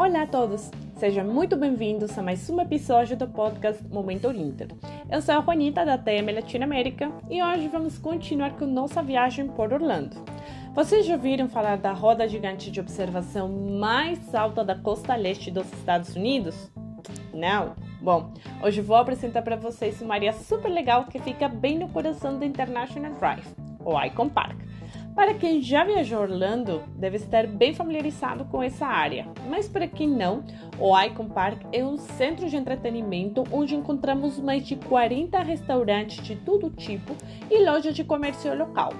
Olá a todos! Sejam muito bem-vindos a mais um episódio do podcast Momento Inter. Eu sou a Juanita da TM Latinoamérica e hoje vamos continuar com nossa viagem por Orlando. Vocês já ouviram falar da roda gigante de observação mais alta da costa leste dos Estados Unidos? Não? Bom, hoje vou apresentar para vocês uma área super legal que fica bem no coração do International Drive, o Icon Park. Para quem já viajou a Orlando, deve estar bem familiarizado com essa área, mas para quem não, o Icon Park é um centro de entretenimento onde encontramos mais de 40 restaurantes de todo tipo e lojas de comércio local.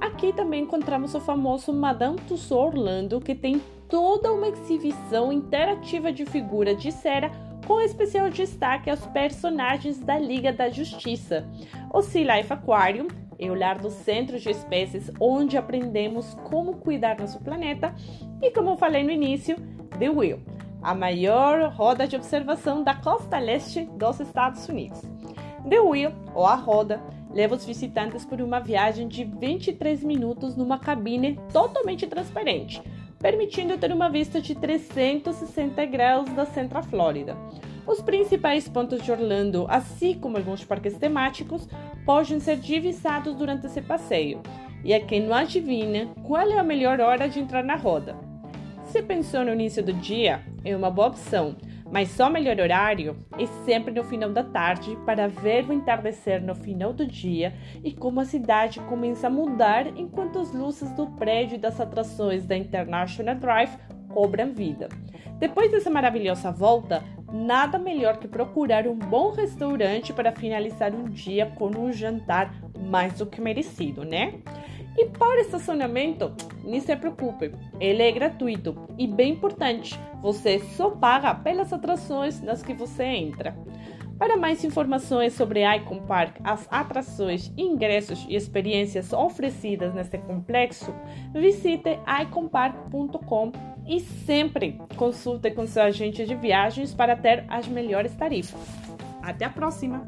Aqui também encontramos o famoso Madame Tussauds Orlando, que tem toda uma exibição interativa de figura de cera com especial destaque aos personagens da Liga da Justiça. O Sea Life Aquarium é o lar dos centros de espécies onde aprendemos como cuidar nosso planeta e, como falei no início, The Wheel, a maior roda de observação da costa leste dos Estados Unidos. The Wheel, ou a roda, leva os visitantes por uma viagem de 23 minutos numa cabine totalmente transparente, permitindo ter uma vista de 360 graus da Central Flórida. Os principais pontos de Orlando, assim como alguns parques temáticos, podem ser divisados durante esse passeio. E a quem não adivinha qual é a melhor hora de entrar na roda. Se pensou no início do dia, é uma boa opção, mas só melhor horário é sempre no final da tarde para ver o entardecer no final do dia e como a cidade começa a mudar enquanto as luzes do prédio e das atrações da International Drive cobram vida. Depois dessa maravilhosa volta, nada melhor que procurar um bom restaurante para finalizar um dia com um jantar mais do que merecido, né? E para estacionamento, nem se preocupe, ele é gratuito e bem importante, você só paga pelas atrações nas que você entra. Para mais informações sobre Icon Park, as atrações, ingressos e experiências oferecidas neste complexo, visite iconpark.com e sempre consulte com seu agente de viagens para ter as melhores tarifas. Até a próxima!